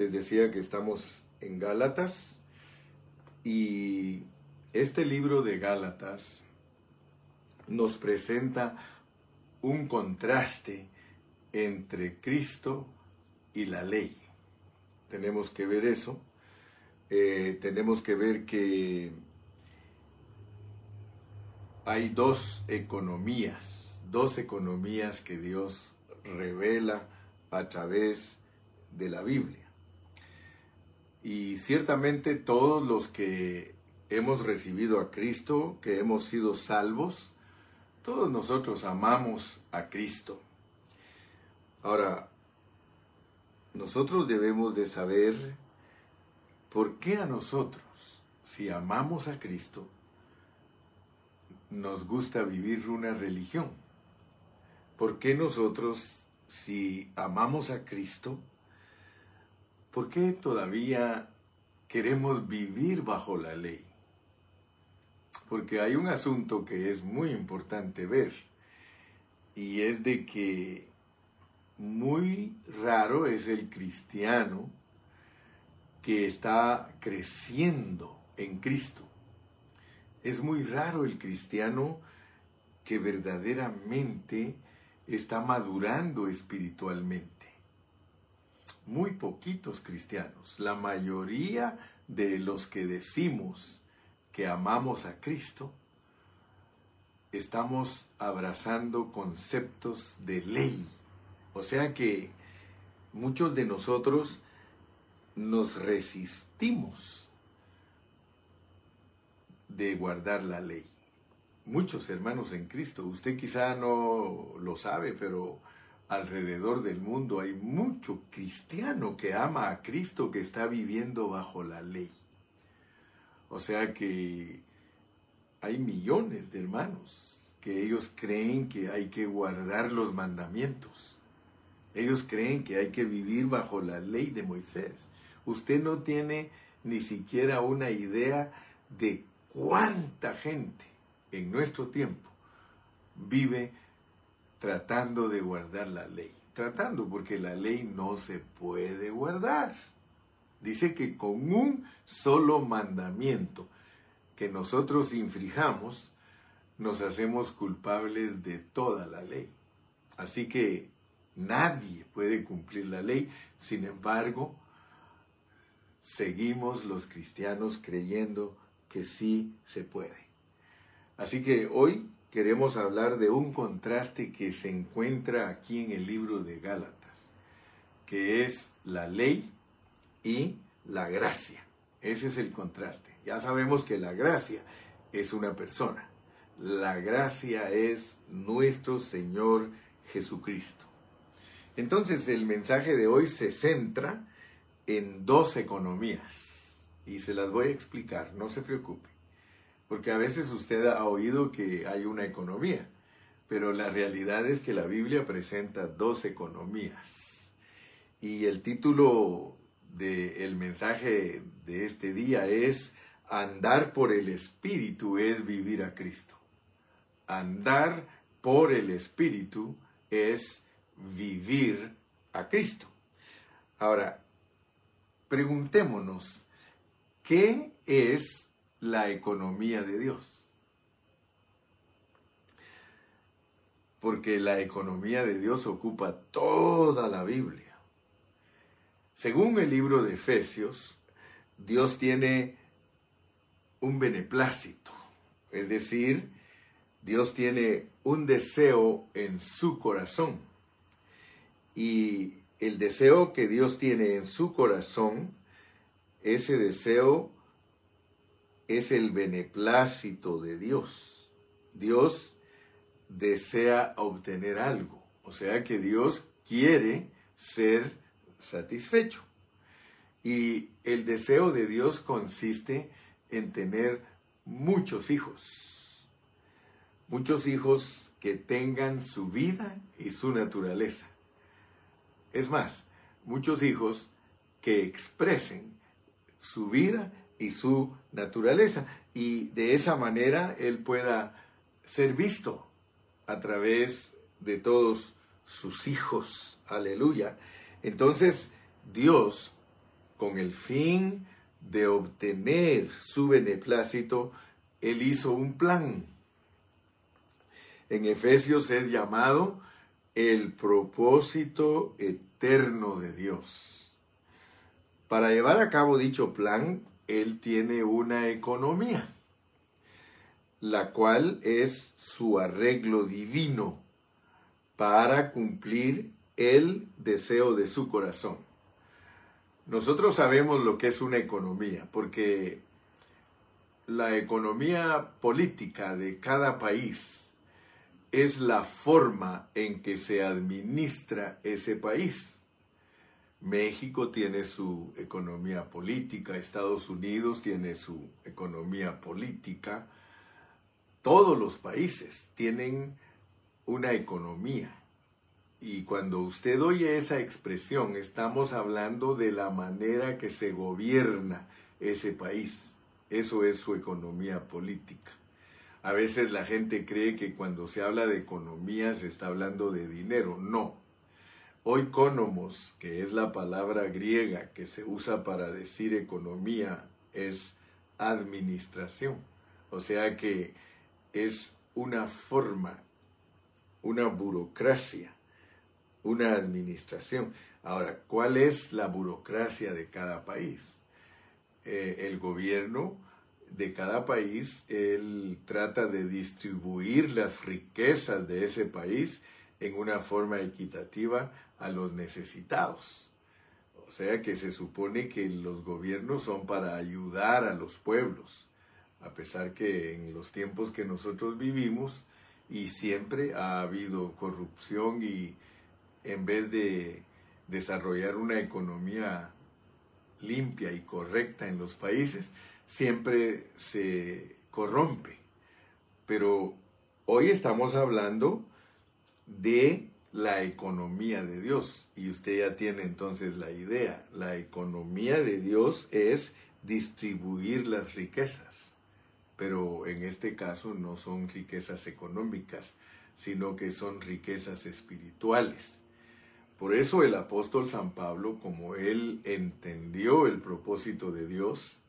Les decía que estamos en Gálatas y este libro de Gálatas nos presenta un contraste entre Cristo y la ley. Tenemos que ver eso. Eh, tenemos que ver que hay dos economías, dos economías que Dios revela a través de la Biblia. Y ciertamente todos los que hemos recibido a Cristo, que hemos sido salvos, todos nosotros amamos a Cristo. Ahora, nosotros debemos de saber por qué a nosotros, si amamos a Cristo, nos gusta vivir una religión. ¿Por qué nosotros, si amamos a Cristo, por qué todavía queremos vivir bajo la ley? Porque hay un asunto que es muy importante ver, y es de que muy raro es el cristiano que está creciendo en Cristo. Es muy raro el cristiano que verdaderamente está madurando espiritualmente. Muy poquitos cristianos, la mayoría de los que decimos que amamos a Cristo, estamos abrazando conceptos de ley. O sea que muchos de nosotros nos resistimos de guardar la ley. Muchos hermanos en Cristo, usted quizá no lo sabe, pero alrededor del mundo hay mucho cristiano que ama a Cristo que está viviendo bajo la ley. O sea que hay millones de hermanos que ellos creen que hay que guardar los mandamientos. Ellos creen que hay que vivir bajo la ley de Moisés. Usted no tiene ni siquiera una idea de cuánta gente en nuestro tiempo vive tratando de guardar la ley. Tratando porque la ley no se puede guardar. Dice que con un solo mandamiento que nosotros infrijamos, nos hacemos culpables de toda la ley. Así que nadie puede cumplir la ley. Sin embargo, seguimos los cristianos creyendo que sí se puede. Así que hoy queremos hablar de un contraste que se encuentra aquí en el libro de Gálatas, que es la ley y la gracia. Ese es el contraste. Ya sabemos que la gracia es una persona. La gracia es nuestro Señor Jesucristo. Entonces el mensaje de hoy se centra en dos economías y se las voy a explicar, no se preocupe. Porque a veces usted ha oído que hay una economía, pero la realidad es que la Biblia presenta dos economías. Y el título del mensaje de este día es Andar por el Espíritu es vivir a Cristo. Andar por el Espíritu es vivir a Cristo. Ahora, preguntémonos, ¿Qué es la economía de Dios? Porque la economía de Dios ocupa toda la Biblia. Según el libro de Efesios, Dios tiene un beneplácito, es decir, Dios tiene un deseo en su corazón. Y el deseo que Dios tiene en su corazón ese deseo es el beneplácito de Dios. Dios desea obtener algo, o sea que Dios quiere ser satisfecho. Y el deseo de Dios consiste en tener muchos hijos, muchos hijos que tengan su vida y su naturaleza. Es más, muchos hijos que expresen su vida y su naturaleza. Y de esa manera Él pueda ser visto a través de todos sus hijos. Aleluya. Entonces Dios con el fin de obtener su beneplácito, Él hizo un plan. En Efesios es llamado el propósito eterno de Dios. Para llevar a cabo dicho plan, Él tiene una economía, la cual es su arreglo divino para cumplir el deseo de su corazón. Nosotros sabemos lo que es una economía, porque la economía política de cada país es la forma en que se administra ese país. México tiene su economía política, Estados Unidos tiene su economía política, todos los países tienen una economía. Y cuando usted oye esa expresión, estamos hablando de la manera que se gobierna ese país. Eso es su economía política. A veces la gente cree que cuando se habla de economía se está hablando de dinero. No. Oikonomos, que es la palabra griega que se usa para decir economía, es administración. O sea que es una forma, una burocracia una administración. Ahora, ¿cuál es la burocracia de cada país? Eh, el gobierno de cada país, él trata de distribuir las riquezas de ese país en una forma equitativa a los necesitados. O sea que se supone que los gobiernos son para ayudar a los pueblos, a pesar que en los tiempos que nosotros vivimos y siempre ha habido corrupción y, en vez de desarrollar una economía limpia y correcta en los países, siempre se corrompe. Pero hoy estamos hablando de la economía de Dios y usted ya tiene entonces la idea. La economía de Dios es distribuir las riquezas, pero en este caso no son riquezas económicas, sino que son riquezas espirituales. Por eso el apóstol San Pablo, como él entendió el propósito de Dios,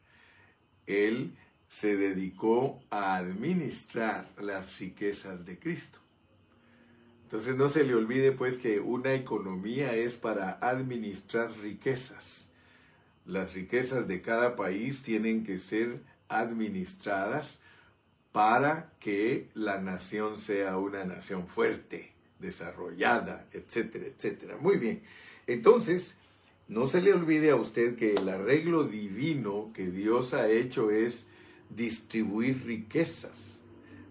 él se dedicó a administrar las riquezas de Cristo. Entonces no se le olvide pues que una economía es para administrar riquezas. Las riquezas de cada país tienen que ser administradas para que la nación sea una nación fuerte desarrollada, etcétera, etcétera. Muy bien. Entonces, no se le olvide a usted que el arreglo divino que Dios ha hecho es distribuir riquezas.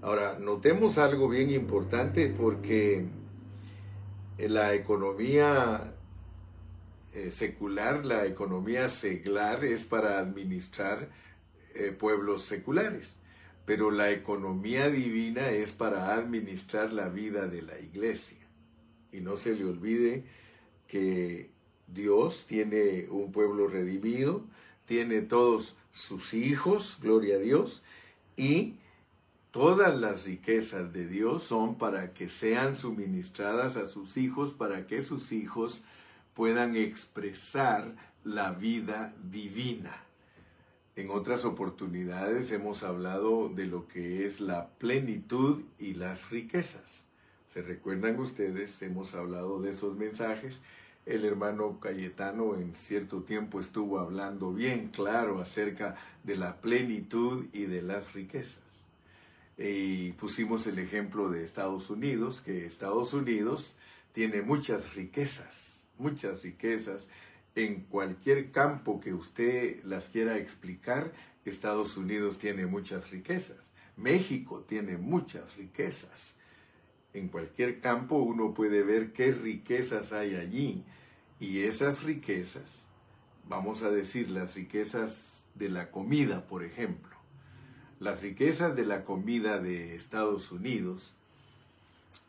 Ahora, notemos algo bien importante porque la economía eh, secular, la economía seglar es para administrar eh, pueblos seculares pero la economía divina es para administrar la vida de la iglesia. Y no se le olvide que Dios tiene un pueblo redimido, tiene todos sus hijos, gloria a Dios, y todas las riquezas de Dios son para que sean suministradas a sus hijos, para que sus hijos puedan expresar la vida divina. En otras oportunidades hemos hablado de lo que es la plenitud y las riquezas. ¿Se recuerdan ustedes? Hemos hablado de esos mensajes. El hermano Cayetano en cierto tiempo estuvo hablando bien claro acerca de la plenitud y de las riquezas. Y pusimos el ejemplo de Estados Unidos, que Estados Unidos tiene muchas riquezas, muchas riquezas en cualquier campo que usted las quiera explicar, Estados Unidos tiene muchas riquezas. México tiene muchas riquezas. En cualquier campo uno puede ver qué riquezas hay allí. Y esas riquezas, vamos a decir las riquezas de la comida, por ejemplo. Las riquezas de la comida de Estados Unidos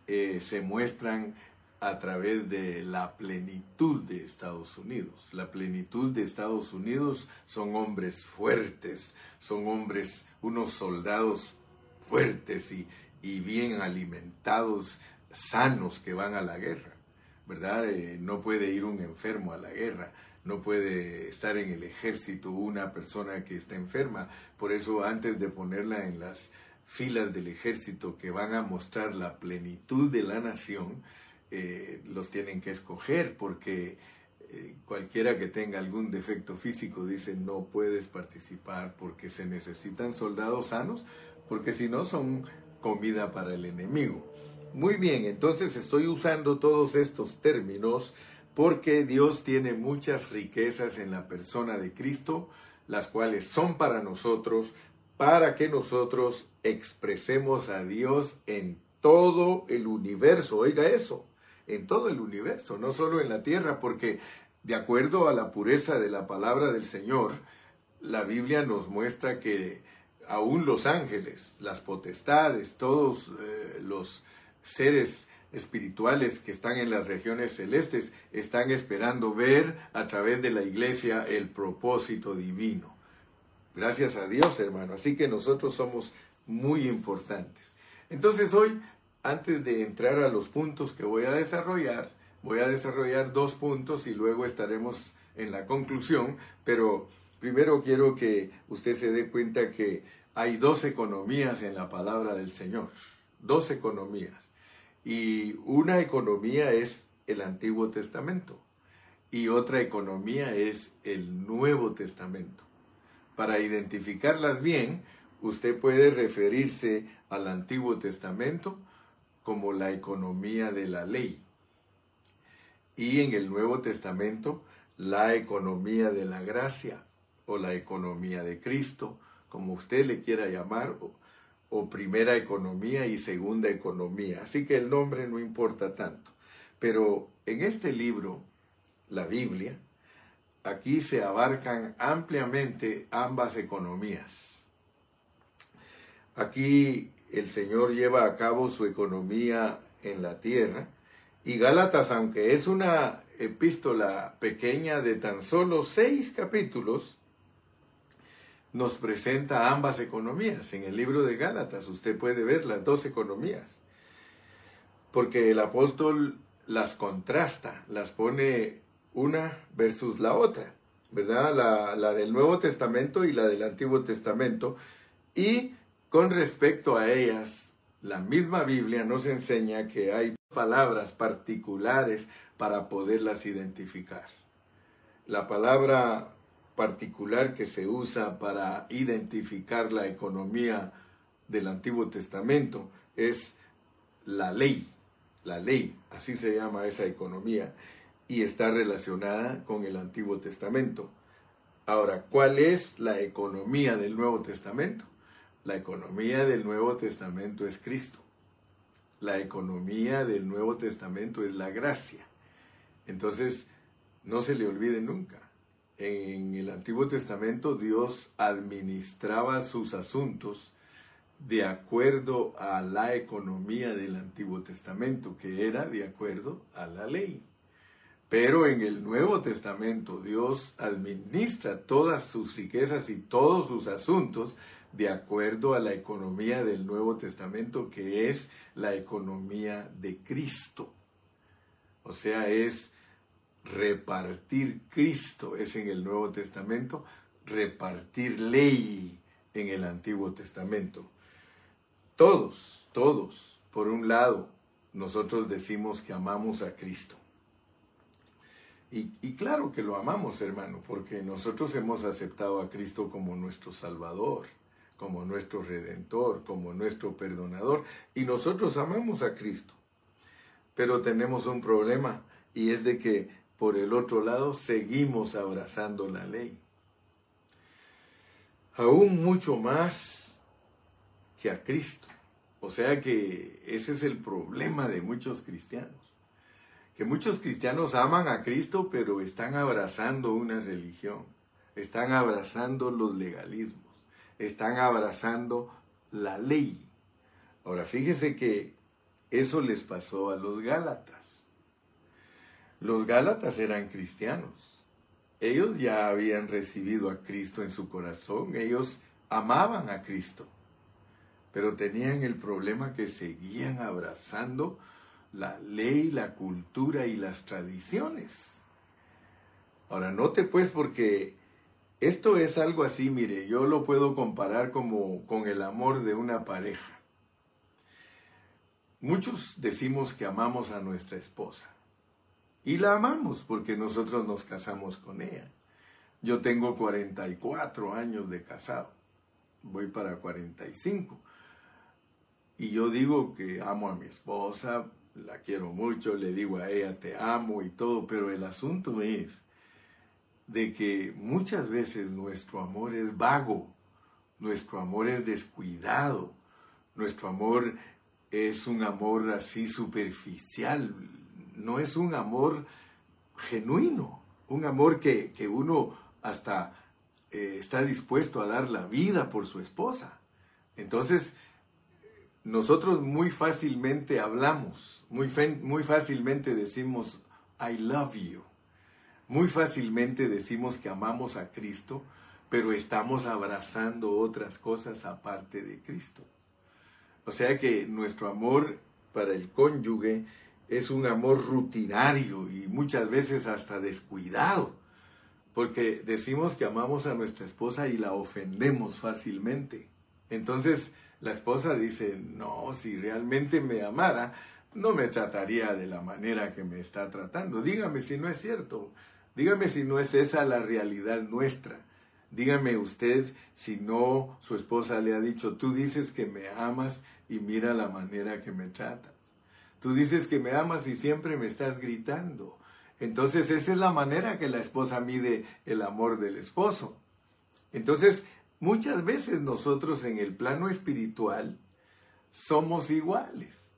eh, se muestran a través de la plenitud de Estados Unidos. La plenitud de Estados Unidos son hombres fuertes, son hombres, unos soldados fuertes y, bien alimentados, sanos que van a la guerra, ¿verdad? Eh, no puede ir un enfermo a la guerra. No puede estar en el ejército una persona que está enferma. Por eso antes de ponerla en las filas del ejército que van a mostrar la plenitud de la nación, eh, los tienen que escoger porque eh, cualquiera que tenga algún defecto físico dice no puedes participar porque se necesitan soldados sanos, porque si no son comida para el enemigo. Muy bien, entonces estoy usando todos estos términos porque Dios tiene muchas riquezas en la persona de Cristo, las cuales son para nosotros, para que nosotros expresemos a Dios en todo el universo. Oiga eso, en todo el universo, no solo en la tierra, porque de acuerdo a la pureza de la palabra del Señor, la Biblia nos muestra que aún los ángeles, las potestades, todos eh, los seres espirituales que están en las regiones celestes están esperando ver a través de la iglesia el propósito divino. Gracias a Dios, hermano. Así que nosotros somos muy importantes. Entonces hoy, antes de entrar a los puntos que voy a desarrollar, Voy a desarrollar dos puntos y luego estaremos en la conclusión, pero primero quiero que usted se dé cuenta que hay dos economías en la palabra del Señor, dos economías. Y una economía es el Antiguo Testamento y otra economía es el Nuevo Testamento. Para identificarlas bien, usted puede referirse al Antiguo Testamento como la economía de la ley y en el Nuevo Testamento la economía de la gracia o la economía de Cristo, como usted le quiera llamar, o, primera economía y segunda economía. Así que el nombre no importa tanto. Pero en este libro, la Biblia, aquí se abarcan ampliamente ambas economías. Aquí el Señor lleva a cabo su economía en la tierra, y Gálatas, aunque es una epístola pequeña de tan solo seis capítulos, nos presenta ambas economías. En el libro de Gálatas usted puede ver las dos economías, porque el apóstol las contrasta, las pone una versus la otra, ¿verdad? La, la del Nuevo Testamento y la del Antiguo Testamento. Y con respecto a ellas, la misma Biblia nos enseña que hay palabras particulares para poderlas identificar. La palabra particular que se usa para identificar la economía del Antiguo Testamento es la ley, la ley, así se llama esa economía, y está relacionada con el Antiguo Testamento. Ahora, ¿cuál es la economía del Nuevo Testamento? La economía del Nuevo Testamento es Cristo la economía del Nuevo Testamento es la gracia. Entonces, no se le olvide nunca. En el Antiguo Testamento Dios administraba sus asuntos de acuerdo a la economía del Antiguo Testamento, que era de acuerdo a la ley. Pero en el Nuevo Testamento Dios administra todas sus riquezas y todos sus asuntos de acuerdo a la economía del Nuevo Testamento, que es la economía de Cristo. O sea, es repartir Cristo, es en el Nuevo Testamento, repartir ley en el Antiguo Testamento. Todos, todos, por un lado, nosotros decimos que amamos a Cristo. Y, claro que lo amamos, hermano, porque nosotros hemos aceptado a Cristo como nuestro Salvador como nuestro redentor, como nuestro perdonador. Y nosotros amamos a Cristo. Pero tenemos un problema y es de que por el otro lado seguimos abrazando la ley. Aún mucho más que a Cristo. O sea que ese es el problema de muchos cristianos. Que muchos cristianos aman a Cristo pero están abrazando una religión. Están abrazando los legalismos están abrazando la ley. Ahora, fíjese que eso les pasó a los Gálatas. Los Gálatas eran cristianos. Ellos ya habían recibido a Cristo en su corazón. Ellos amaban a Cristo. Pero tenían el problema que seguían abrazando la ley, la cultura y las tradiciones. Ahora, note pues porque esto es algo así, mire, yo lo puedo comparar como con el amor de una pareja. Muchos decimos que amamos a nuestra esposa y la amamos porque nosotros nos casamos con ella. Yo tengo 44 años de casado, voy para 45. Y yo digo que amo a mi esposa, la quiero mucho, le digo a ella te amo y todo, pero el asunto es de que muchas veces nuestro amor es vago, nuestro amor es descuidado, nuestro amor es un amor así superficial, no es un amor genuino, un amor que, uno hasta eh, está dispuesto a dar la vida por su esposa. Entonces, nosotros muy fácilmente hablamos, muy, muy fácilmente decimos, I love you. Muy fácilmente decimos que amamos a Cristo, pero estamos abrazando otras cosas aparte de Cristo. O sea que nuestro amor para el cónyuge es un amor rutinario y muchas veces hasta descuidado, porque decimos que amamos a nuestra esposa y la ofendemos fácilmente. Entonces la esposa dice, no, si realmente me amara, no me trataría de la manera que me está tratando. Dígame si no es cierto. Dígame si no es esa la realidad nuestra. Dígame usted si no su esposa le ha dicho, tú dices que me amas y mira la manera que me tratas. Tú dices que me amas y siempre me estás gritando. Entonces esa es la manera que la esposa mide el amor del esposo. Entonces muchas veces nosotros en el plano espiritual somos iguales.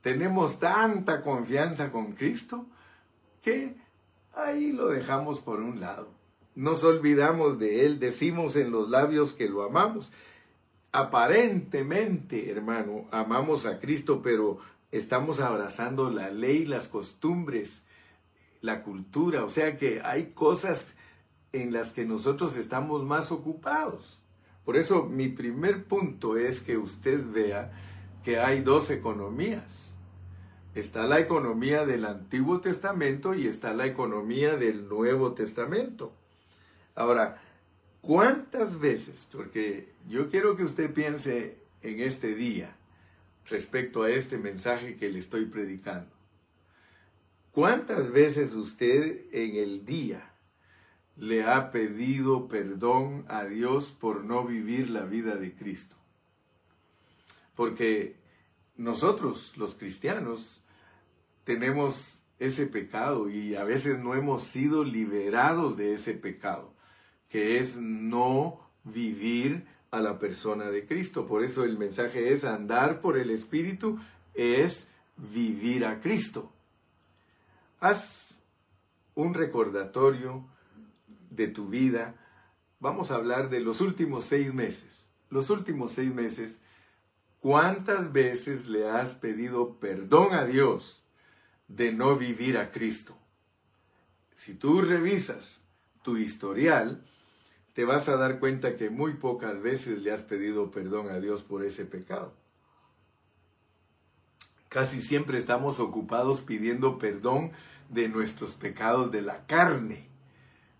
Tenemos tanta confianza con Cristo que ahí lo dejamos por un lado. Nos olvidamos de Él, decimos en los labios que lo amamos. Aparentemente, hermano, amamos a Cristo, pero estamos abrazando la ley, las costumbres, la cultura. O sea que hay cosas en las que nosotros estamos más ocupados. Por eso mi primer punto es que usted vea que hay dos economías Está la economía del Antiguo Testamento y está la economía del Nuevo Testamento. Ahora, ¿cuántas veces? Porque yo quiero que usted piense en este día respecto a este mensaje que le estoy predicando. ¿Cuántas veces usted en el día le ha pedido perdón a Dios por no vivir la vida de Cristo? Porque nosotros, los cristianos, tenemos ese pecado y a veces no hemos sido liberados de ese pecado, que es no vivir a la persona de Cristo. Por eso el mensaje es andar por el Espíritu, es vivir a Cristo. Haz un recordatorio de tu vida. Vamos a hablar de los últimos seis meses. Los últimos seis meses, ¿cuántas veces le has pedido perdón a Dios? de no vivir a Cristo. Si tú revisas tu historial, te vas a dar cuenta que muy pocas veces le has pedido perdón a Dios por ese pecado. Casi siempre estamos ocupados pidiendo perdón de nuestros pecados de la carne,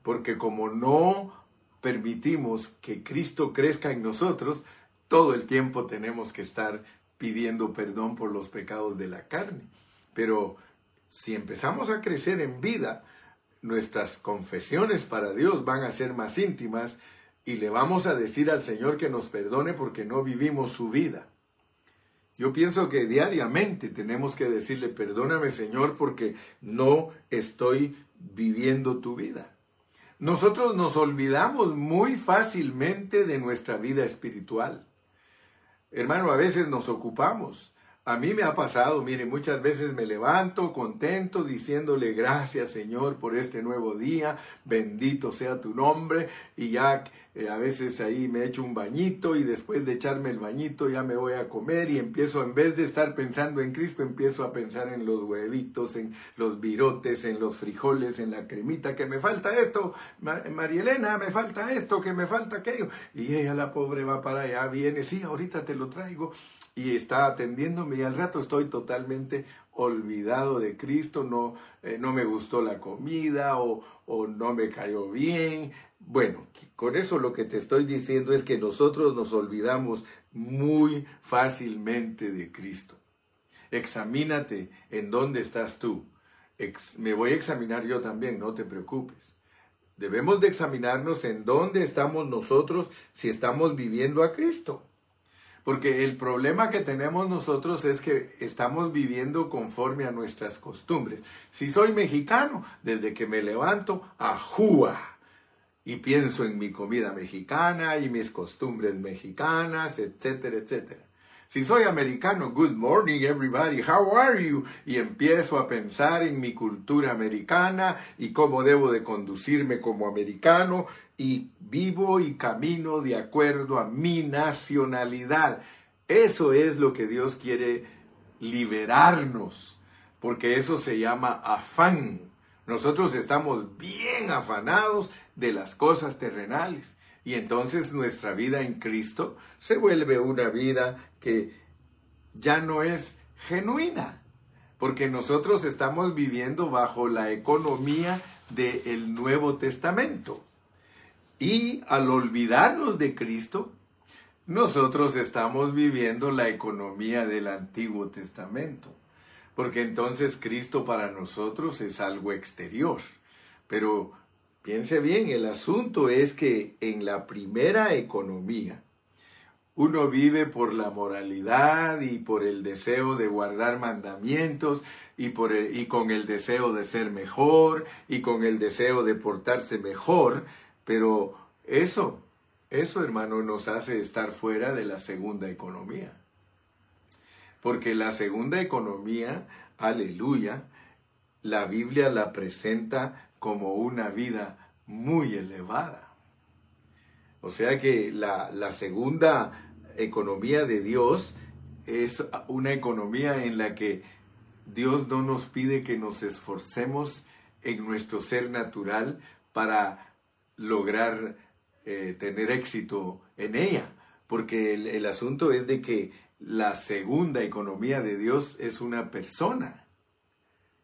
porque como no permitimos que Cristo crezca en nosotros, todo el tiempo tenemos que estar pidiendo perdón por los pecados de la carne. Pero si empezamos a crecer en vida, nuestras confesiones para Dios van a ser más íntimas y le vamos a decir al Señor que nos perdone porque no vivimos su vida. Yo pienso que diariamente tenemos que decirle, perdóname Señor porque no estoy viviendo tu vida. Nosotros nos olvidamos muy fácilmente de nuestra vida espiritual. Hermano, a veces nos ocupamos a mí me ha pasado, mire, muchas veces me levanto contento diciéndole gracias Señor por este nuevo día, bendito sea tu nombre y ya eh, a veces ahí me echo un bañito y después de echarme el bañito ya me voy a comer y empiezo en vez de estar pensando en Cristo, empiezo a pensar en los huevitos, en los virotes, en los frijoles, en la cremita, que me falta esto, María Elena, me falta esto, que me falta aquello. Y ella la pobre va para allá, viene, sí, ahorita te lo traigo y está atendiéndome y al rato estoy totalmente olvidado de Cristo, no, eh, no me gustó la comida o, o no me cayó bien. Bueno, con eso lo que te estoy diciendo es que nosotros nos olvidamos muy fácilmente de Cristo. Examínate en dónde estás tú. me voy a examinar yo también, no te preocupes. Debemos de examinarnos en dónde estamos nosotros si estamos viviendo a Cristo. Porque el problema que tenemos nosotros es que estamos viviendo conforme a nuestras costumbres. Si soy mexicano, desde que me levanto, ajúa. Y pienso en mi comida mexicana y mis costumbres mexicanas, etcétera, etcétera. Si soy americano, good morning everybody, how are you? Y empiezo a pensar en mi cultura americana y cómo debo de conducirme como americano y vivo y camino de acuerdo a mi nacionalidad. Eso es lo que Dios quiere liberarnos, porque eso se llama afán. Nosotros estamos bien afanados de las cosas terrenales. Y entonces nuestra vida en Cristo se vuelve una vida que ya no es genuina, porque nosotros estamos viviendo bajo la economía del Nuevo Testamento. Y al olvidarnos de Cristo, nosotros estamos viviendo la economía del Antiguo Testamento, porque entonces Cristo para nosotros es algo exterior, pero Piense bien, el asunto es que en la primera economía, uno vive por la moralidad y por el deseo de guardar mandamientos y, por y con el deseo de ser mejor y con el deseo de portarse mejor, pero eso, eso hermano nos hace estar fuera de la segunda economía. Porque la segunda economía, aleluya, la Biblia la presenta como una vida muy elevada. O sea que la, segunda economía de Dios es una economía en la que Dios no nos pide que nos esforcemos en nuestro ser natural para lograr eh, tener éxito en ella, porque el asunto es de que la segunda economía de Dios es una persona.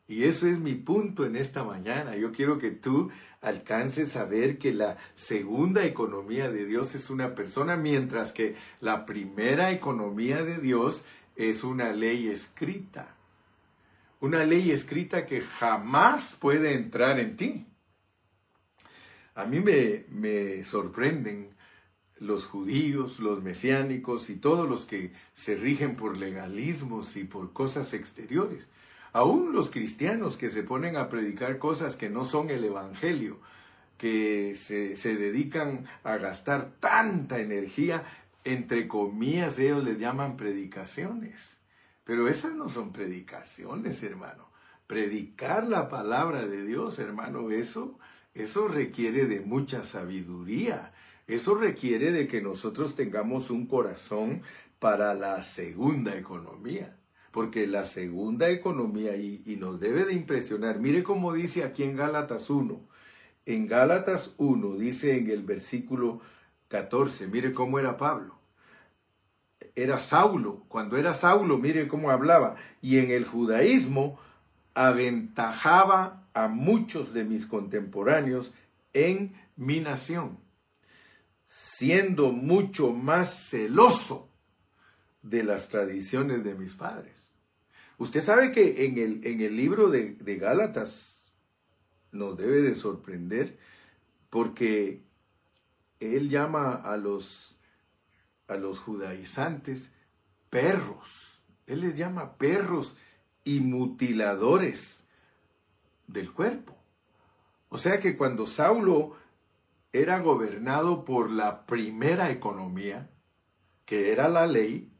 Y eso es mi punto en esta mañana. Yo quiero que tú alcances a ver que la segunda economía de Dios es una persona, mientras que la primera economía de Dios es una ley escrita. Una ley escrita que jamás puede entrar en ti. A mí me, me sorprenden los judíos, los mesiánicos y todos los que se rigen por legalismos y por cosas exteriores. Aún los cristianos que se ponen a predicar cosas que no son el Evangelio, que se, dedican a gastar tanta energía, entre comillas ellos les llaman predicaciones. Pero esas no son predicaciones, hermano. Predicar la palabra de Dios, hermano, eso, eso requiere de mucha sabiduría. Eso requiere de que nosotros tengamos un corazón para la segunda economía. Porque la segunda economía, y, nos debe de impresionar, mire cómo dice aquí en Gálatas 1, en Gálatas 1 dice en el versículo 14, mire cómo era Pablo. Era Saulo, cuando era Saulo, mire cómo hablaba, y en el judaísmo aventajaba a muchos de mis contemporáneos en mi nación, siendo mucho más celoso de las tradiciones de mis padres. Usted sabe que en el, en el libro de, de Gálatas nos debe de sorprender porque él llama a los, a los judaizantes perros. Él les llama perros y mutiladores del cuerpo. O sea que cuando Saulo era gobernado por la primera economía, que era la ley,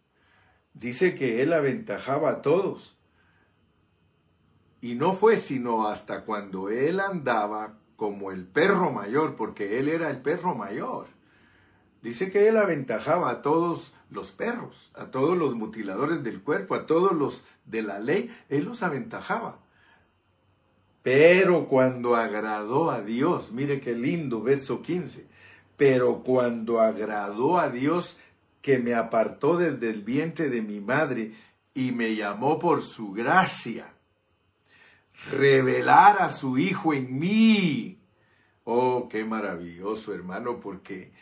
dice que él aventajaba a todos. Y no fue sino hasta cuando él andaba como el perro mayor, porque él era el perro mayor. Dice que él aventajaba a todos los perros, a todos los mutiladores del cuerpo, a todos los de la ley, él los aventajaba. Pero cuando agradó a Dios, mire qué lindo verso 15, pero cuando agradó a Dios, que me apartó desde el vientre de mi madre y me llamó por su gracia. Revelar a su Hijo en mí. Oh, qué maravilloso, hermano, porque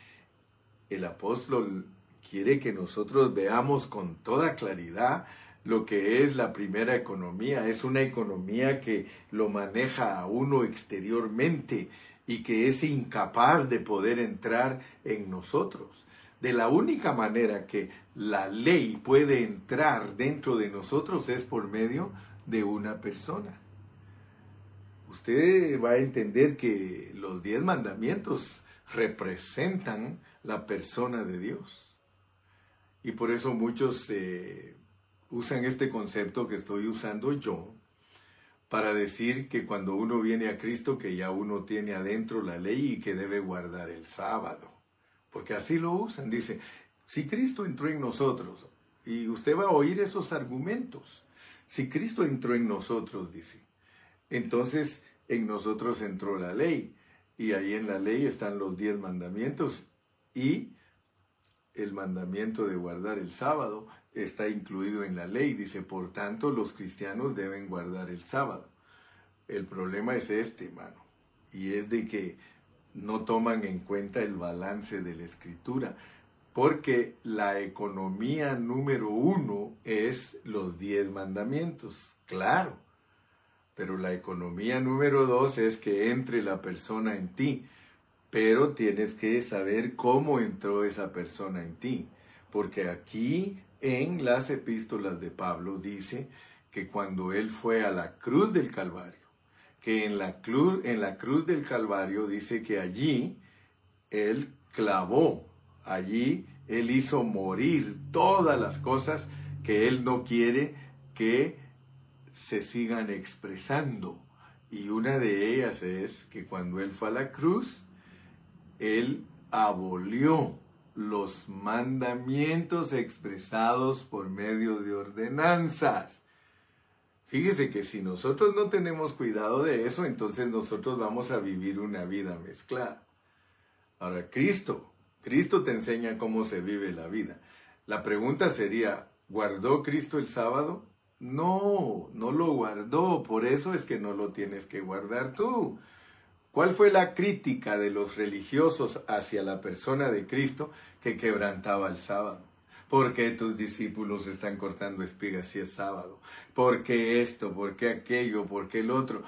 el apóstol quiere que nosotros veamos con toda claridad lo que es la primera economía. Es una economía que lo maneja a uno exteriormente y que es incapaz de poder entrar en nosotros. De la única manera que la ley puede entrar dentro de nosotros es por medio de una persona. Usted va a entender que los diez mandamientos representan la persona de Dios. Y por eso muchos eh, usan este concepto que estoy usando yo para decir que cuando uno viene a Cristo, que ya uno tiene adentro la ley y que debe guardar el sábado. Porque así lo usan. Dice, si Cristo entró en nosotros, y usted va a oír esos argumentos, si Cristo entró en nosotros, dice, entonces en nosotros entró la ley. Y ahí en la ley están los diez mandamientos y el mandamiento de guardar el sábado está incluido en la ley. Dice, por tanto, los cristianos deben guardar el sábado. El problema es este, hermano, y es de que no toman en cuenta el balance de la escritura, porque la economía número uno es los diez mandamientos, claro, pero la economía número dos es que entre la persona en ti, pero tienes que saber cómo entró esa persona en ti, porque aquí en las epístolas de Pablo dice que cuando él fue a la cruz del Calvario, que en la, cruz, en la cruz del Calvario dice que allí él clavó, allí él hizo morir todas las cosas que él no quiere que se sigan expresando. Y una de ellas es que cuando él fue a la cruz, él abolió los mandamientos expresados por medio de ordenanzas. Fíjese que si nosotros no tenemos cuidado de eso, entonces nosotros vamos a vivir una vida mezclada. Ahora, Cristo, Cristo te enseña cómo se vive la vida. La pregunta sería, ¿guardó Cristo el sábado? No, no lo guardó, por eso es que no lo tienes que guardar tú. ¿Cuál fue la crítica de los religiosos hacia la persona de Cristo que quebrantaba el sábado? ¿Por qué tus discípulos están cortando espigas si es sábado? ¿Por qué esto? ¿Por qué aquello? ¿Por qué el otro?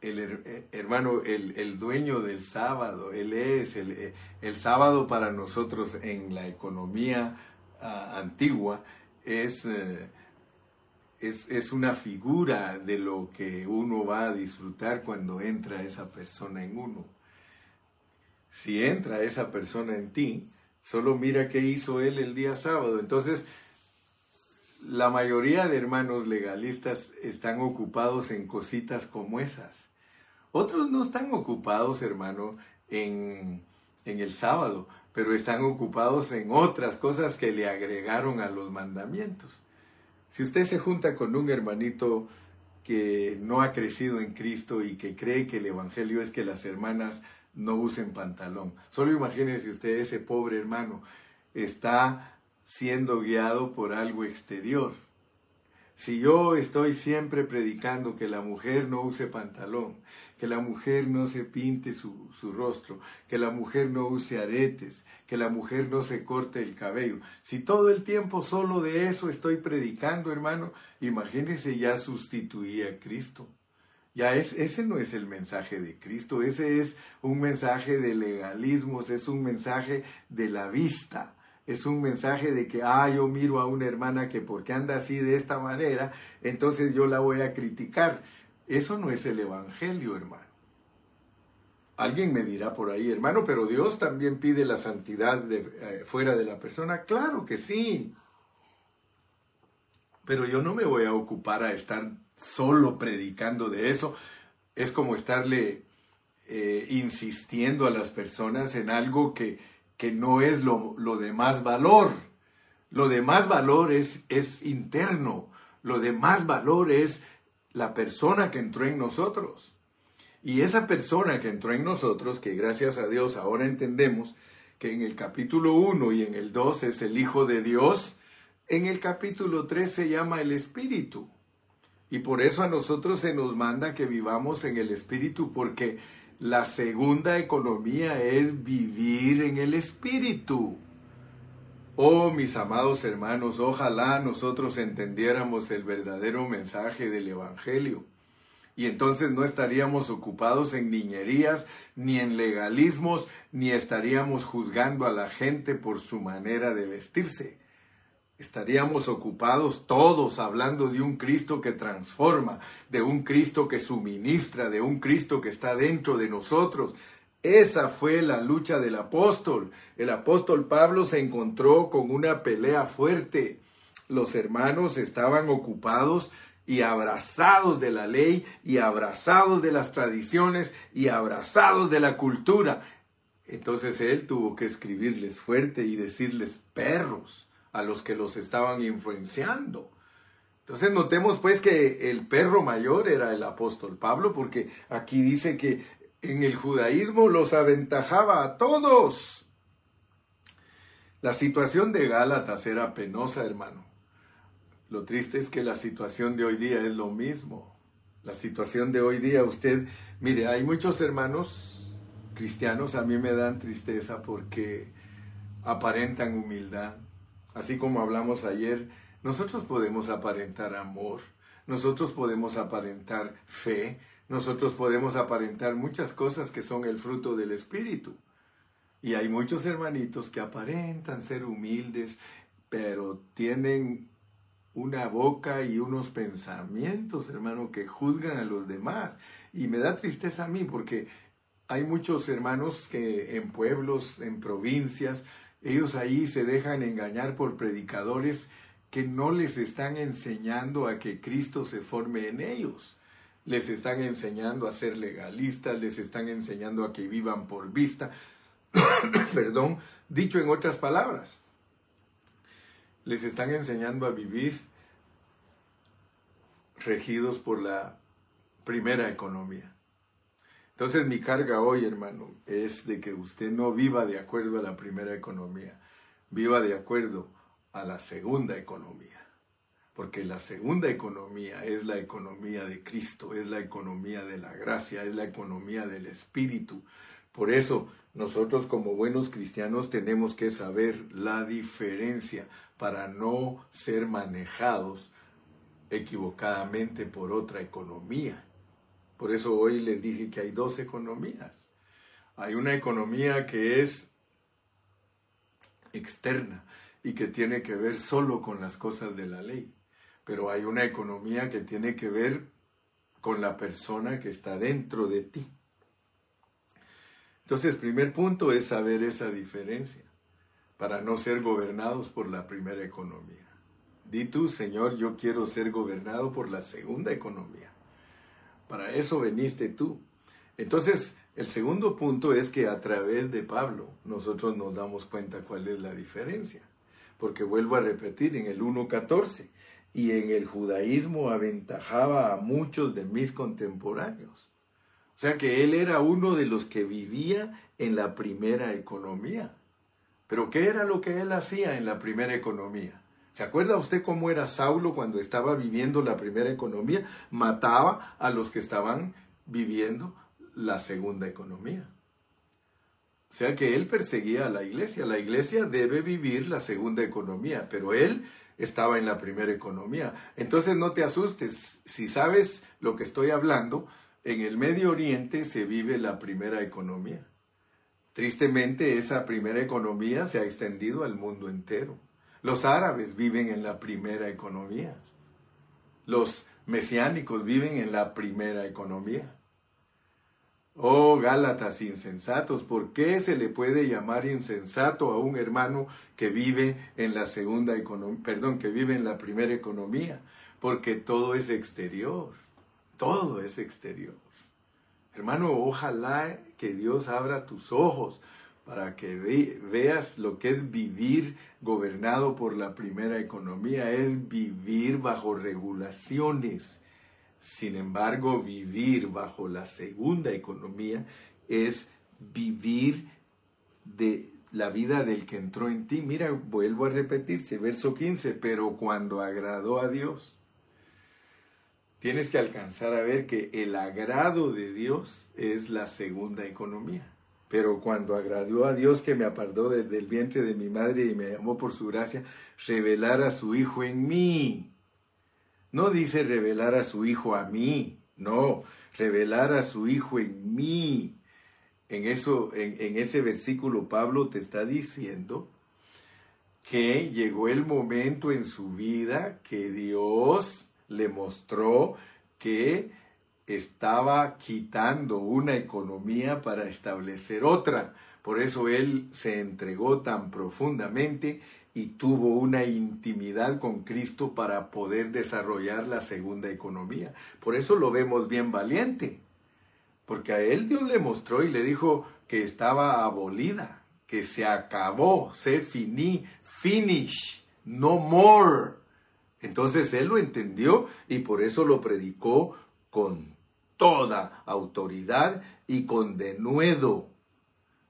El eh, hermano, el, dueño del sábado, él es el, el, sábado para nosotros en la economía ah, antigua es eh, es, una figura de lo que uno va a disfrutar cuando entra esa persona en uno. Si entra esa persona en ti, solo mira qué hizo él el día sábado. Entonces, la mayoría de hermanos legalistas están ocupados en cositas como esas. Otros no están ocupados, hermano, en, en el sábado, pero están ocupados en otras cosas que le agregaron a los mandamientos. Si usted se junta con un hermanito que no ha crecido en Cristo y que cree que el Evangelio es que las hermanas no usen pantalón, solo imagínese usted ese pobre hermano está siendo guiado por algo exterior. Si yo estoy siempre predicando que la mujer no use pantalón, que la mujer no se pinte su, rostro, que la mujer no use aretes, que la mujer no se corte el cabello, si todo el tiempo solo de eso estoy predicando, hermano, imagínese ya sustituí a Cristo. Ya es, ese no es el mensaje de Cristo, ese es un mensaje de legalismos, es un mensaje de la vista es un mensaje de que, ah, yo miro a una hermana que porque anda así de esta manera, entonces yo la voy a criticar. Eso no es el Evangelio, hermano. Alguien me dirá por ahí, hermano, pero Dios también pide la santidad eh, fuera de la persona. Claro que sí. Pero yo no me voy a ocupar a estar solo predicando de eso. Es como estarle eh, insistiendo a las personas en algo que, que no es lo, de más valor. Lo de más valor es, es interno. Lo de más valor es la persona que entró en nosotros. Y esa persona que entró en nosotros, que gracias a Dios ahora entendemos que en el capítulo 1 y en el 2 es el Hijo de Dios, en el capítulo 3 se llama el Espíritu. Y por eso a nosotros se nos manda que vivamos en el Espíritu, porque la segunda economía es vivir en el Espíritu. Oh, mis amados hermanos, ojalá nosotros entendiéramos el verdadero mensaje del Evangelio. Y entonces no estaríamos ocupados en niñerías, ni en legalismos, ni estaríamos juzgando a la gente por su manera de vestirse. Estaríamos ocupados todos hablando de un Cristo que transforma, de un Cristo que suministra, de un Cristo que está dentro de nosotros, esa fue la lucha del apóstol. El apóstol Pablo se encontró con una pelea fuerte. Los hermanos estaban ocupados y abrazados de la ley y abrazados de las tradiciones y abrazados de la cultura. Entonces él tuvo que escribirles fuerte y decirles perros a los que los estaban influenciando. Entonces notemos pues que el perro mayor era el apóstol Pablo, porque aquí dice que en el judaísmo los aventajaba a todos. La situación de Gálatas era penosa, hermano. Lo triste es que la situación de hoy día es lo mismo. La situación de hoy día, usted, mire, hay muchos hermanos cristianos, a mí me dan tristeza porque aparentan humildad. Así como hablamos ayer, nosotros podemos aparentar amor, nosotros podemos aparentar fe, nosotros podemos aparentar muchas cosas que son el fruto del Espíritu. Y hay muchos hermanitos que aparentan ser humildes, pero tienen una boca y unos pensamientos, hermano, que juzgan a los demás. Y me da tristeza a mí porque hay muchos hermanos que en pueblos, en provincias, ellos ahí se dejan engañar por predicadores que no les están enseñando a que Cristo se forme en ellos les están enseñando a ser legalistas, les están enseñando a que vivan por vista, perdón, dicho en otras palabras, les están enseñando a vivir regidos por la primera economía. Entonces mi carga hoy, hermano, es de que usted no viva de acuerdo a la primera economía, viva de acuerdo a la segunda economía porque la segunda economía es la economía de Cristo, es la economía de la gracia, es la economía del Espíritu. Por eso nosotros como buenos cristianos tenemos que saber la diferencia para no ser manejados equivocadamente por otra economía. Por eso hoy les dije que hay dos economías. Hay una economía que es externa y que tiene que ver solo con las cosas de la ley pero hay una economía que tiene que ver con la persona que está dentro de ti. Entonces, primer punto es saber esa diferencia para no ser gobernados por la primera economía. Di tú, Señor, yo quiero ser gobernado por la segunda economía. Para eso veniste tú. Entonces, el segundo punto es que a través de Pablo nosotros nos damos cuenta cuál es la diferencia. Porque vuelvo a repetir en el 1.14, y en el judaísmo aventajaba a muchos de mis contemporáneos. O sea que él era uno de los que vivía en la primera economía. Pero ¿qué era lo que él hacía en la primera economía? ¿Se acuerda usted cómo era Saulo cuando estaba viviendo la primera economía? Mataba a los que estaban viviendo la segunda economía. O sea que él perseguía a la iglesia. La iglesia debe vivir la segunda economía, pero él estaba en la primera economía. Entonces no te asustes, si sabes lo que estoy hablando, en el Medio Oriente se vive la primera economía. Tristemente esa primera economía se ha extendido al mundo entero. Los árabes viven en la primera economía. Los mesiánicos viven en la primera economía. Oh Gálatas insensatos, ¿por qué se le puede llamar insensato a un hermano que vive en la segunda economía, perdón, que vive en la primera economía? Porque todo es exterior, todo es exterior. Hermano, ojalá que Dios abra tus ojos para que veas lo que es vivir gobernado por la primera economía, es vivir bajo regulaciones sin embargo, vivir bajo la segunda economía es vivir de la vida del que entró en ti. Mira, vuelvo a repetirse, verso 15, pero cuando agradó a Dios. Tienes que alcanzar a ver que el agrado de Dios es la segunda economía. Pero cuando agradó a Dios que me apartó desde el vientre de mi madre y me llamó por su gracia, revelar a su Hijo en mí. No dice revelar a su Hijo a mí, no, revelar a su Hijo en mí. En, eso, en, en ese versículo Pablo te está diciendo que llegó el momento en su vida que Dios le mostró que estaba quitando una economía para establecer otra. Por eso él se entregó tan profundamente y tuvo una intimidad con Cristo para poder desarrollar la segunda economía. Por eso lo vemos bien valiente, porque a él Dios le mostró y le dijo que estaba abolida, que se acabó, se finí, finish, no more. Entonces él lo entendió y por eso lo predicó con toda autoridad y con denuedo,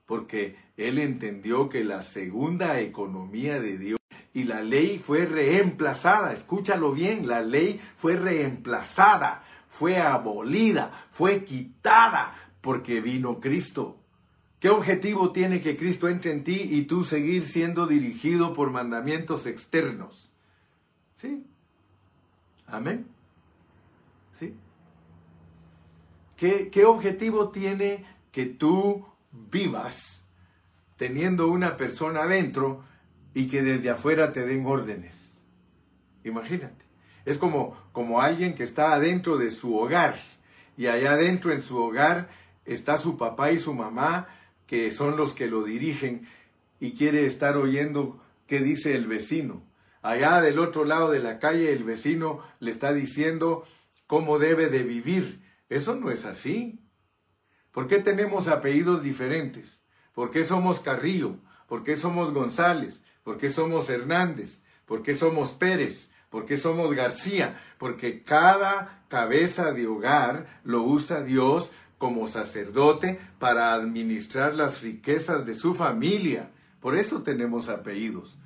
porque él entendió que la segunda economía de Dios y la ley fue reemplazada, escúchalo bien, la ley fue reemplazada, fue abolida, fue quitada, porque vino Cristo. ¿Qué objetivo tiene que Cristo entre en ti y tú seguir siendo dirigido por mandamientos externos? ¿Sí? Amén. ¿Sí? ¿Qué, ¿Qué, objetivo tiene que tú vivas teniendo una persona adentro y que desde afuera te den órdenes? Imagínate. Es como, como alguien que está adentro de su hogar y allá adentro en su hogar está su papá y su mamá que son los que lo dirigen y quiere estar oyendo qué dice el vecino Allá del otro lado de la calle el vecino le está diciendo cómo debe de vivir. Eso no es así. ¿Por qué tenemos apellidos diferentes? ¿Por qué somos Carrillo? ¿Por qué somos González? ¿Por qué somos Hernández? ¿Por qué somos Pérez? ¿Por qué somos García? Porque cada cabeza de hogar lo usa Dios como sacerdote para administrar las riquezas de su familia. Por eso tenemos apellidos.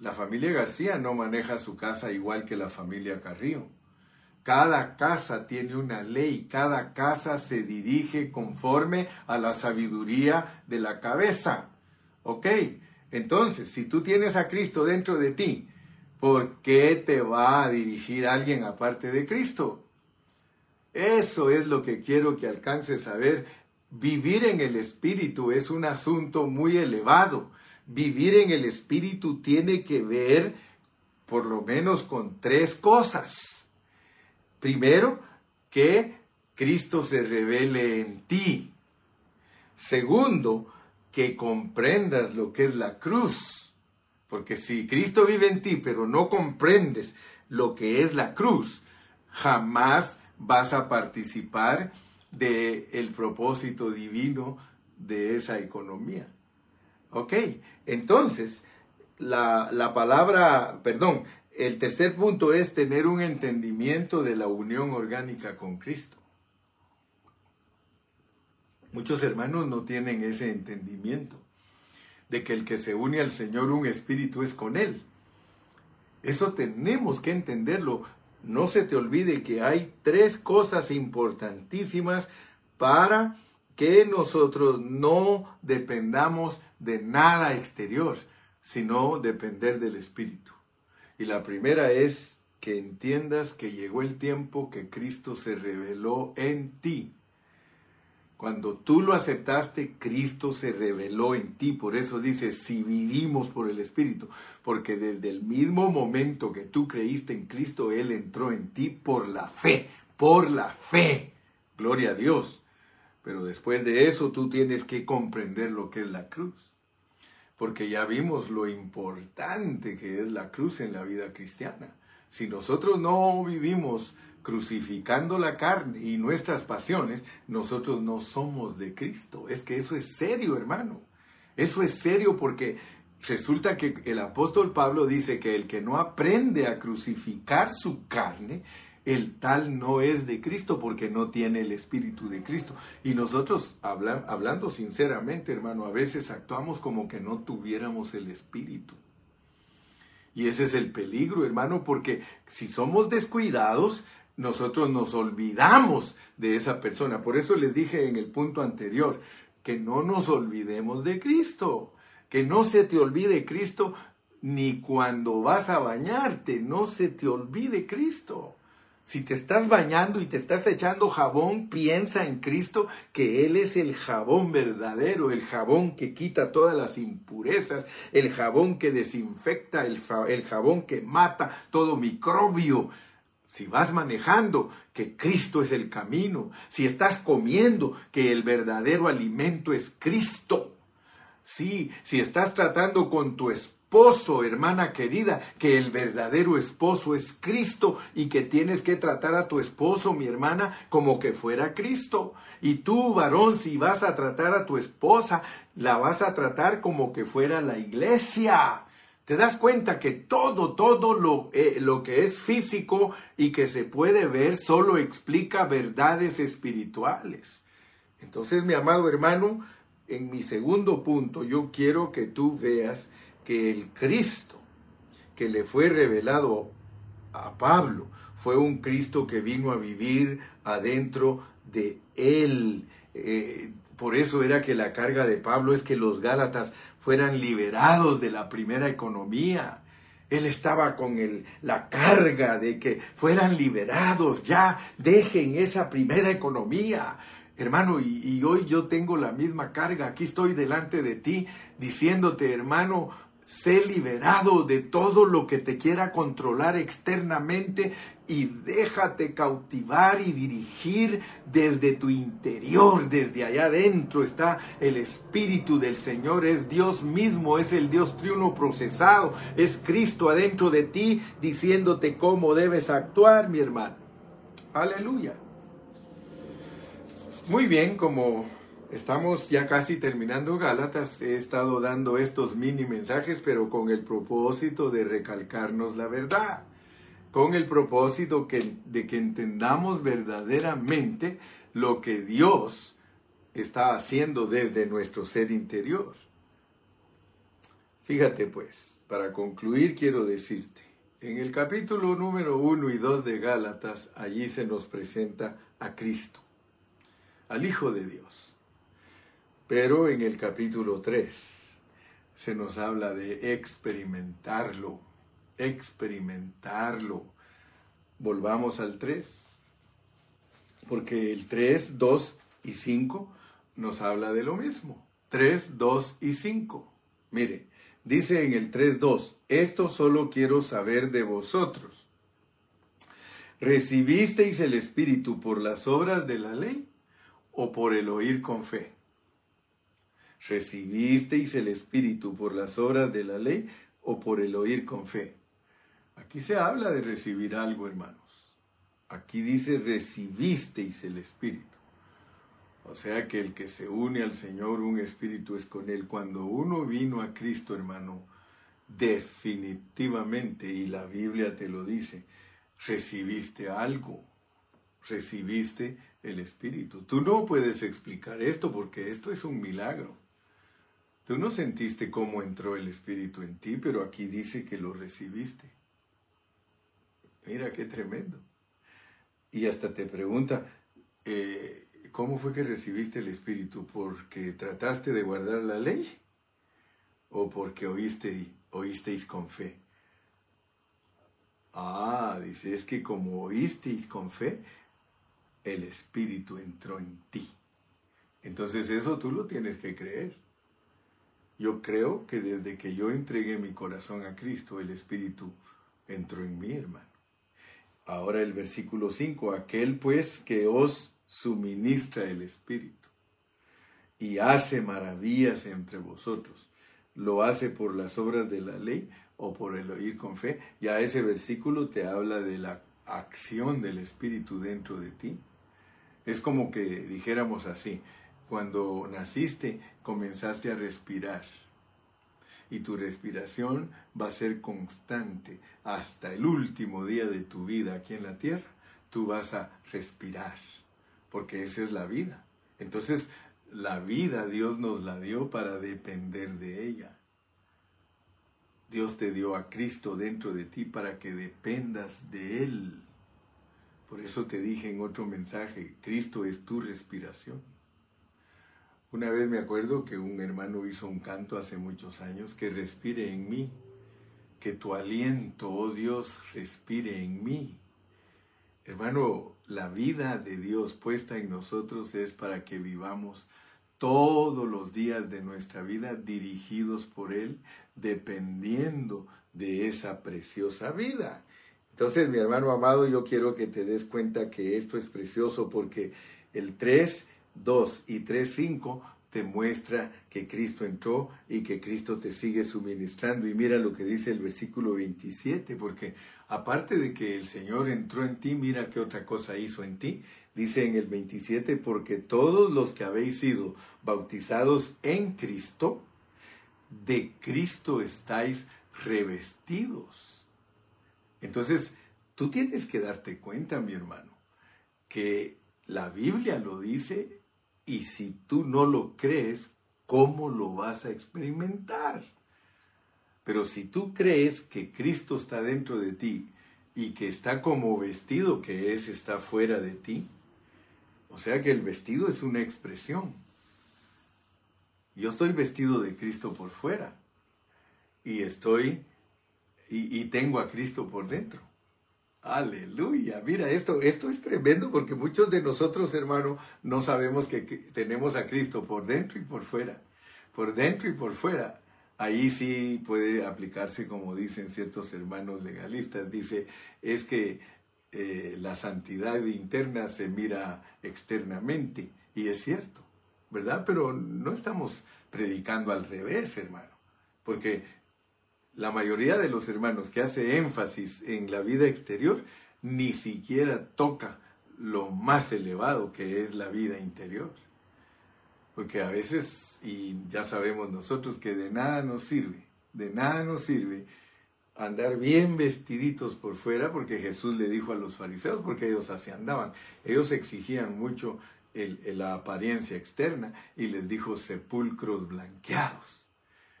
La familia García no maneja su casa igual que la familia Carrillo. Cada casa tiene una ley, cada casa se dirige conforme a la sabiduría de la cabeza. ¿Ok? Entonces, si tú tienes a Cristo dentro de ti, ¿por qué te va a dirigir alguien aparte de Cristo? Eso es lo que quiero que alcances a ver. Vivir en el Espíritu es un asunto muy elevado vivir en el Espíritu tiene que ver por lo menos con tres cosas. Primero, que Cristo se revele en ti. Segundo, que comprendas lo que es la cruz. Porque si Cristo vive en ti, pero no comprendes lo que es la cruz, jamás vas a participar del el propósito divino de esa economía. ¿Ok? Entonces, la, la palabra, perdón, el tercer punto es tener un entendimiento de la unión orgánica con Cristo. Muchos hermanos no tienen ese entendimiento de que el que se une al Señor un espíritu es con Él. Eso tenemos que entenderlo. No se te olvide que hay tres cosas importantísimas para que nosotros no dependamos de nada exterior, sino depender del Espíritu. Y la primera es que entiendas que llegó el tiempo que Cristo se reveló en ti. Cuando tú lo aceptaste, Cristo se reveló en ti. Por eso dice, si vivimos por el Espíritu, porque desde el mismo momento que tú creíste en Cristo, Él entró en ti por la fe, por la fe. Gloria a Dios. Pero después de eso tú tienes que comprender lo que es la cruz. Porque ya vimos lo importante que es la cruz en la vida cristiana. Si nosotros no vivimos crucificando la carne y nuestras pasiones, nosotros no somos de Cristo. Es que eso es serio, hermano. Eso es serio porque resulta que el apóstol Pablo dice que el que no aprende a crucificar su carne, el tal no es de Cristo porque no tiene el Espíritu de Cristo. Y nosotros, hablando sinceramente, hermano, a veces actuamos como que no tuviéramos el Espíritu. Y ese es el peligro, hermano, porque si somos descuidados, nosotros nos olvidamos de esa persona. Por eso les dije en el punto anterior, que no nos olvidemos de Cristo, que no se te olvide Cristo ni cuando vas a bañarte, no se te olvide Cristo. Si te estás bañando y te estás echando jabón, piensa en Cristo que Él es el jabón verdadero, el jabón que quita todas las impurezas, el jabón que desinfecta, el, jabón que mata todo microbio. Si vas manejando, que Cristo es el camino. Si estás comiendo, que el verdadero alimento es Cristo. Sí, si estás tratando con tu esposa, esposo, hermana querida, que el verdadero esposo es Cristo y que tienes que tratar a tu esposo, mi hermana, como que fuera Cristo. Y tú, varón, si vas a tratar a tu esposa, la vas a tratar como que fuera la iglesia. Te das cuenta que todo, todo lo, eh, lo que es físico y que se puede ver solo explica verdades espirituales. Entonces, mi amado hermano, en mi segundo punto, yo quiero que tú veas que el Cristo que le fue revelado a Pablo fue un Cristo que vino a vivir adentro de él. Eh, por eso era que la carga de Pablo es que los Gálatas fueran liberados de la primera economía. Él estaba con el, la carga de que fueran liberados, ya dejen esa primera economía. Hermano, y, y, hoy yo tengo la misma carga, aquí estoy delante de ti diciéndote, hermano, Sé liberado de todo lo que te quiera controlar externamente y déjate cautivar y dirigir desde tu interior, desde allá adentro está el Espíritu del Señor, es Dios mismo, es el Dios triuno procesado, es Cristo adentro de ti diciéndote cómo debes actuar, mi hermano. Aleluya. Muy bien, como Estamos ya casi terminando Gálatas. He estado dando estos mini mensajes, pero con el propósito de recalcarnos la verdad, con el propósito de que entendamos verdaderamente lo que Dios está haciendo desde nuestro ser interior. Fíjate pues, para concluir quiero decirte, en el capítulo número 1 y 2 de Gálatas, allí se nos presenta a Cristo, al Hijo de Dios pero en el capítulo 3 se nos habla de experimentarlo, experimentarlo. Volvamos al 3, porque el 3, 2 y 5 nos habla de lo mismo. 3, 2 y 5. Mire, dice en el 3, 2, esto solo quiero saber de vosotros. ¿Recibisteis el Espíritu por las obras de la ley o por el oír con fe? ¿Recibisteis el Espíritu por las obras de la ley o por el oír con fe? Aquí se habla de recibir algo, hermanos. Aquí dice recibisteis el Espíritu. O sea que el que se une al Señor, un espíritu es con Él. Cuando uno vino a Cristo, hermano, definitivamente, y la Biblia te lo dice, recibiste algo, recibiste el Espíritu. Tú no puedes explicar esto porque esto es un milagro. Tú no sentiste cómo entró el Espíritu en ti, pero aquí dice que lo recibiste. Mira qué tremendo. Y hasta te pregunta, eh, ¿cómo fue que recibiste el Espíritu? ¿Porque trataste de guardar la ley? ¿O porque oíste, oísteis con fe? Ah, dice, es que como oísteis con fe, el Espíritu entró en ti. Entonces eso tú lo tienes que creer. Yo creo que desde que yo entregué mi corazón a Cristo, el Espíritu entró en mí, hermano. Ahora el versículo 5, aquel pues que os suministra el Espíritu y hace maravillas entre vosotros, ¿lo hace por las obras de la ley o por el oír con fe? Ya ese versículo te habla de la acción del Espíritu dentro de ti. Es como que dijéramos así, cuando naciste, comenzaste a respirar. Y tu respiración va a ser constante hasta el último día de tu vida aquí en la tierra. tú vas a respirar, porque esa es la vida. Entonces, la vida Dios nos la dio para depender de ella. Dios te dio a Cristo dentro de ti para que dependas de Él. Por eso te dije en otro mensaje, Cristo es tu respiración. Una vez me acuerdo que un hermano hizo un canto hace muchos años, que respire en mí, que tu aliento, oh Dios, respire en mí. Hermano, la vida de Dios puesta en nosotros es para que vivamos todos los días de nuestra vida dirigidos por Él, dependiendo de esa preciosa vida. Entonces, mi hermano amado, yo quiero que te des cuenta que esto es precioso porque el 3, 2 y 3, 5 te muestra que Cristo entró y que Cristo te sigue suministrando. Y mira lo que dice el versículo 27, porque aparte de que el Señor entró en ti, mira qué otra cosa hizo en ti. Dice en el 27, porque todos los que habéis sido bautizados en Cristo, de Cristo estáis revestidos. Entonces, tú tienes que darte cuenta, mi hermano, que la Biblia lo dice y si tú no lo crees, ¿cómo lo vas a experimentar? Pero si tú crees que Cristo está dentro de ti y que está como vestido que es, está fuera de ti, o sea que el vestido es una expresión. Yo estoy vestido de Cristo por fuera y estoy y, tengo a Cristo por dentro. Aleluya. Mira, esto, esto es tremendo porque muchos de nosotros, hermano, no sabemos que, tenemos a Cristo por dentro y por fuera. Por dentro y por fuera. Ahí sí puede aplicarse, como dicen ciertos hermanos legalistas, dice, es que eh, la santidad interna se mira externamente. Y es cierto, ¿verdad? Pero no estamos predicando al revés, hermano. Porque la mayoría de los hermanos que hace énfasis en la vida exterior ni siquiera toca lo más elevado que es la vida interior. Porque a veces, y ya sabemos nosotros que de nada nos sirve, de nada nos sirve andar bien vestiditos por fuera, porque Jesús le dijo a los fariseos, porque ellos así andaban, ellos exigían mucho la apariencia externa y les dijo sepulcros blanqueados.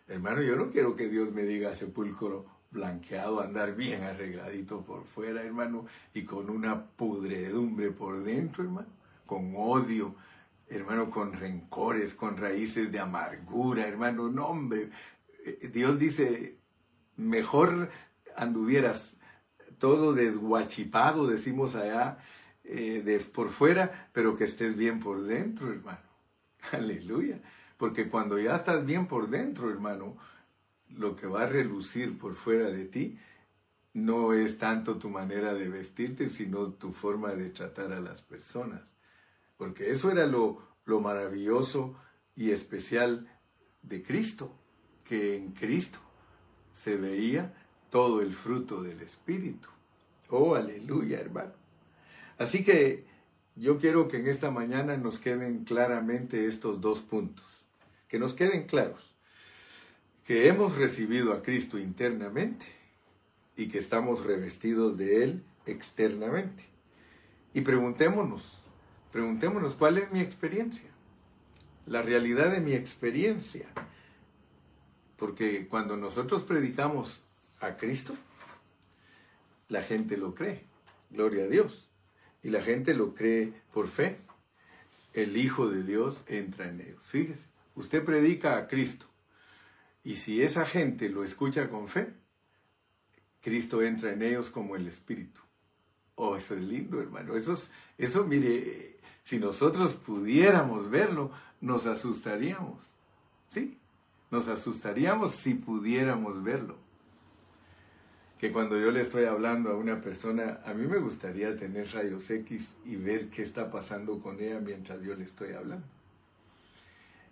Hermano, yo no quiero que Dios me diga sepulcro blanqueado, andar bien arregladito por fuera, hermano, y con una pudredumbre por dentro, hermano, con odio, hermano, con rencores, con raíces de amargura, hermano, no, hombre. Eh, Dios dice, mejor anduvieras todo desguachipado, decimos allá, eh, de, por fuera, pero que estés bien por dentro, hermano. Aleluya. Porque cuando ya estás bien por dentro, hermano, lo que va a relucir por fuera de ti no es tanto tu manera de vestirte, sino tu forma de tratar a las personas. Porque eso era lo, lo maravilloso y especial de Cristo, que en Cristo se veía todo el fruto del Espíritu. Oh, aleluya, hermano. Así que yo quiero que en esta mañana nos queden claramente estos dos puntos que nos queden claros, que hemos recibido a Cristo internamente y que estamos revestidos de Él externamente. Y preguntémonos, preguntémonos cuál es mi experiencia, la realidad de mi experiencia. Porque cuando nosotros predicamos a Cristo, la gente lo cree, gloria a Dios. Y la gente lo cree por fe. El Hijo de Dios entra en ellos. Fíjese. Usted predica a Cristo y si esa gente lo escucha con fe, Cristo entra en ellos como el Espíritu. Oh, eso es lindo, hermano. Eso, eso mire, si nosotros pudiéramos verlo, nos asustaríamos. ¿Sí? Nos asustaríamos si pudiéramos verlo. Que cuando yo le estoy hablando a una persona, a mí me gustaría tener rayos X y ver qué está pasando con ella mientras yo le estoy hablando.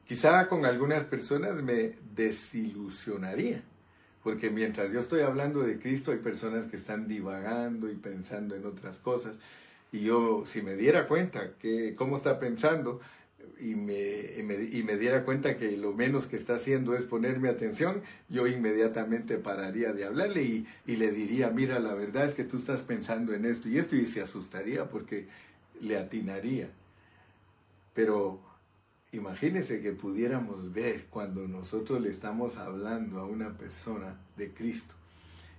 Quizá con algunas personas me desilusionaría, porque mientras yo estoy hablando de Cristo hay personas que están divagando y pensando en otras cosas, y yo si me diera cuenta que cómo está pensando, y me, y me, diera cuenta que lo menos que está haciendo es ponerme atención, yo inmediatamente pararía de hablarle y, y, le diría, mira, la verdad es que tú estás pensando en esto y esto y se asustaría porque le atinaría. Pero imagínese que pudiéramos ver cuando nosotros le estamos hablando a una persona de Cristo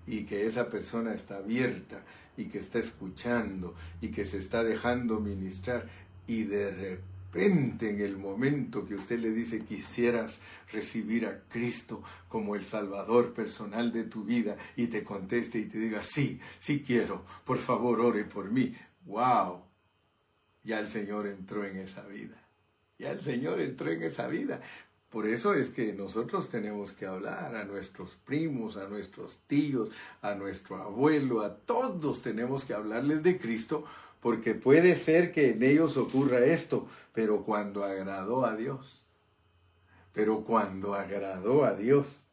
y que esa persona está abierta y que está escuchando y que se está dejando ministrar y de repente en el momento que usted le dice quisieras recibir a Cristo como el Salvador personal de tu vida y te conteste y te diga sí, sí quiero, por favor ore por mí, wow, ya el Señor entró en esa vida. Ya el Señor entró en esa vida. Por eso es que nosotros tenemos que hablar a nuestros primos, a nuestros tíos, a nuestro abuelo, a todos tenemos que hablarles de Cristo, porque puede ser que en ellos ocurra esto, pero cuando agradó a Dios. Pero cuando agradó a Dios.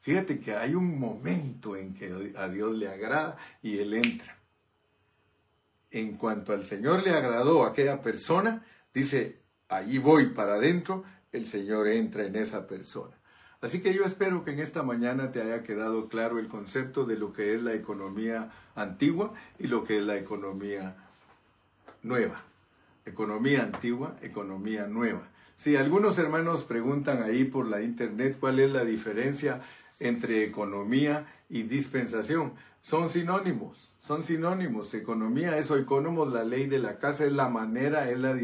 Fíjate que hay un momento en que a Dios le agrada y Él entra. En cuanto al Señor le agradó a aquella persona, dice, allí voy para adentro, el Señor entra en esa persona. Así que yo espero que en esta mañana te haya quedado claro el concepto de lo que es la economía antigua y lo que es la economía nueva. Economía antigua, economía nueva. Si algunos hermanos preguntan ahí por la internet cuál es la diferencia entre economía y dispensación, son sinónimos, son sinónimos. Economía es oikonomos, la ley de la casa, es la manera, es la,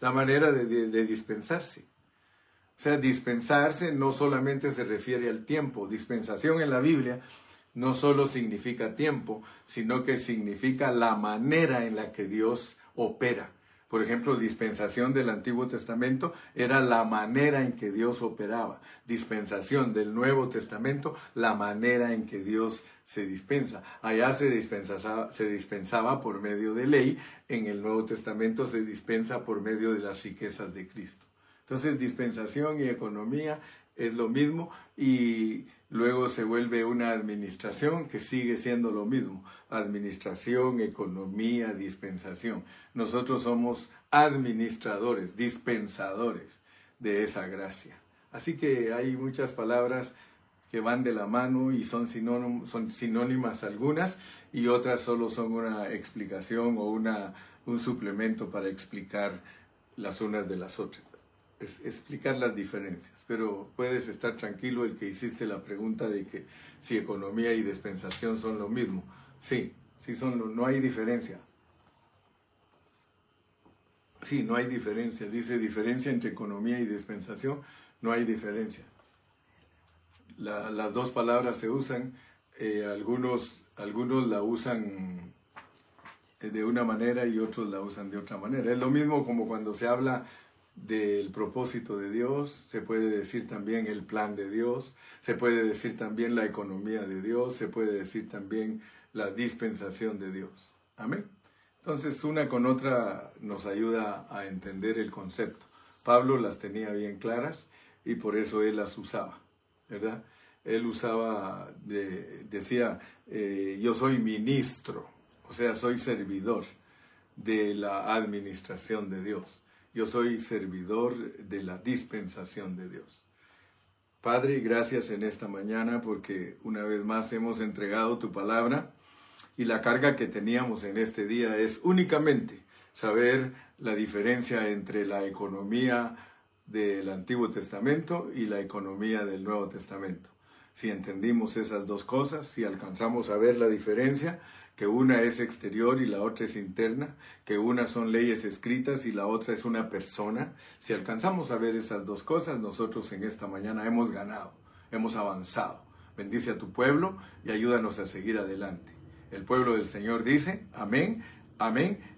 la manera de, de dispensarse. O sea, dispensarse no solamente se refiere al tiempo, dispensación en la Biblia no solo significa tiempo, sino que significa la manera en la que Dios opera. Por ejemplo, dispensación del Antiguo Testamento era la manera en que Dios operaba. Dispensación del Nuevo Testamento, la manera en que Dios se dispensa. Allá se dispensaba, por medio de ley, en el Nuevo Testamento se dispensa por medio de las riquezas de Cristo. Entonces, dispensación y economía es lo mismo y luego se vuelve una administración que sigue siendo lo mismo. Administración, economía, dispensación. Nosotros somos administradores, dispensadores de esa gracia. Así que hay muchas palabras que van de la mano y son, son sinónimas algunas y otras solo son una explicación o una, un suplemento para explicar las unas de las otras explicar las diferencias, pero puedes estar tranquilo el que hiciste la pregunta de que si economía y dispensación son lo mismo. Sí, sí son, no hay diferencia. Sí, no hay diferencia. Dice diferencia entre economía y dispensación, no hay diferencia. las dos palabras se usan, eh, algunos, algunos la usan eh, de una manera y otros la usan de otra manera. Es lo mismo como cuando se habla del propósito de Dios, se puede decir también el plan de Dios, se puede decir también la economía de Dios, se puede decir también la dispensación de Dios. Amén. Entonces una con otra nos ayuda a entender el concepto. Pablo las tenía bien claras y por eso él las usaba, ¿verdad? Él usaba, decía, eh, yo soy ministro, o sea, soy servidor de la administración de Dios. Yo soy servidor de la dispensación de Dios. Padre, gracias en esta mañana porque una vez más hemos entregado tu palabra y la carga que teníamos en este día es únicamente saber la diferencia entre la economía del Antiguo Testamento y la economía del Nuevo Testamento. Si entendimos esas dos cosas, si alcanzamos a ver la diferencia, que una es exterior y la otra es interna, que una son leyes escritas y la otra es una persona. Si alcanzamos a ver esas dos cosas, nosotros en esta mañana hemos ganado, hemos avanzado. Bendice a tu pueblo y ayúdanos a seguir adelante. El pueblo del Señor dice, amén, amén